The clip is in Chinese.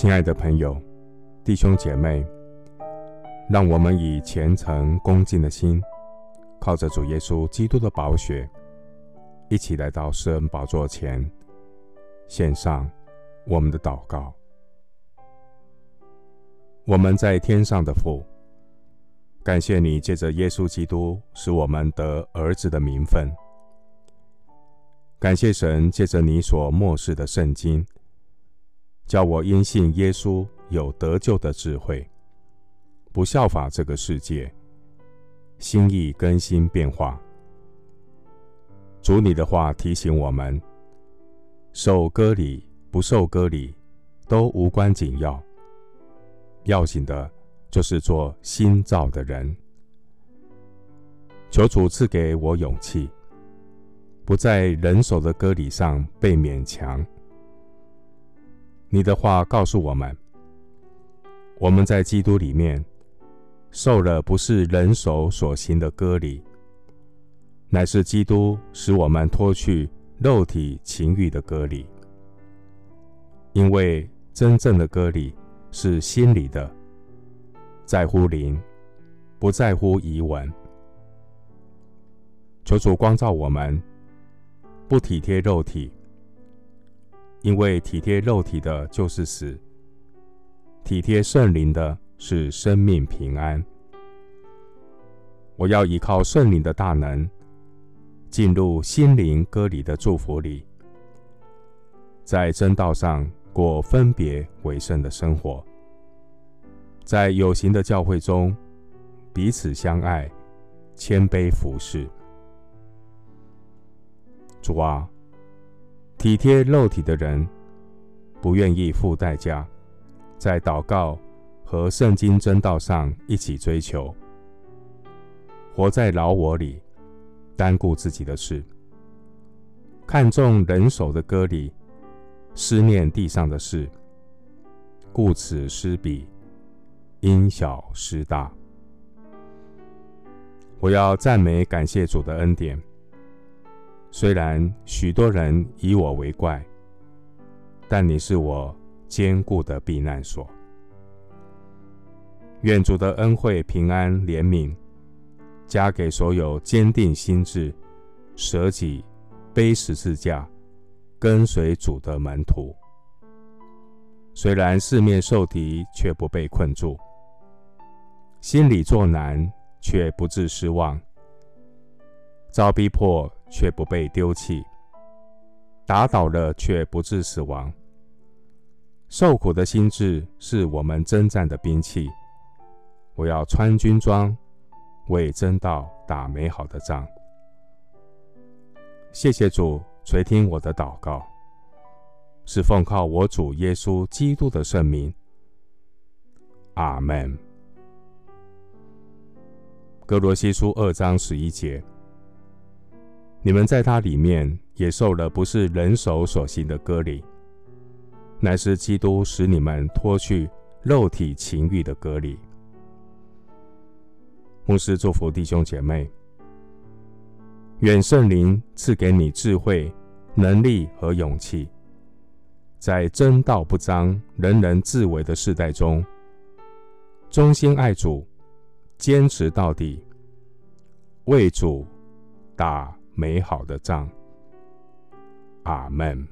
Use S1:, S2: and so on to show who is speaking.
S1: 亲爱的朋友、弟兄姐妹，让我们以虔诚恭敬的心，靠着主耶稣基督的宝血，一起来到施恩宝座前，献上我们的祷告。我们在天上的父，感谢你借着耶稣基督使我们得儿子的名分。感谢神借着你所默示的圣经。叫我因信耶稣有得救的智慧，不效法这个世界，心意更新变化。主你的话提醒我们：受割礼不受割礼都无关紧要，要紧的就是做新造的人。求主赐给我勇气，不在人手的割礼上被勉强。你的话告诉我们，我们在基督里面受了不是人手所行的割礼，乃是基督使我们脱去肉体情欲的割礼。因为真正的割礼是心里的，在乎灵，不在乎仪文。求主光照我们，不体贴肉体。因为体贴肉体的，就是死；体贴圣灵的，是生命平安。我要依靠圣灵的大能，进入心灵割礼的祝福里，在真道上过分别为圣的生活，在有形的教会中彼此相爱，谦卑服侍。主啊。体贴肉体的人，不愿意付代价，在祷告和圣经真道上一起追求，活在老我里，单顾自己的事，看重人手的歌里，思念地上的事，顾此失彼，因小失大。我要赞美感谢主的恩典。虽然许多人以我为怪，但你是我坚固的避难所。愿主的恩惠、平安、怜悯，加给所有坚定心志、舍己背十字架、跟随主的门徒。虽然四面受敌，却不被困住；心里作难，却不致失望。遭逼迫却不被丢弃，打倒了却不致死亡。受苦的心志是我们征战的兵器。我要穿军装，为真道打美好的仗。谢谢主垂听我的祷告，是奉靠我主耶稣基督的圣名。阿门。哥罗西书二章十一节。你们在他里面也受了不是人手所行的割礼，乃是基督使你们脱去肉体情欲的割礼。牧师祝福弟兄姐妹，愿圣灵赐给你智慧、能力和勇气，在真道不彰、人人自危的世代中，忠心爱主，坚持到底，为主打美好的仗，阿门。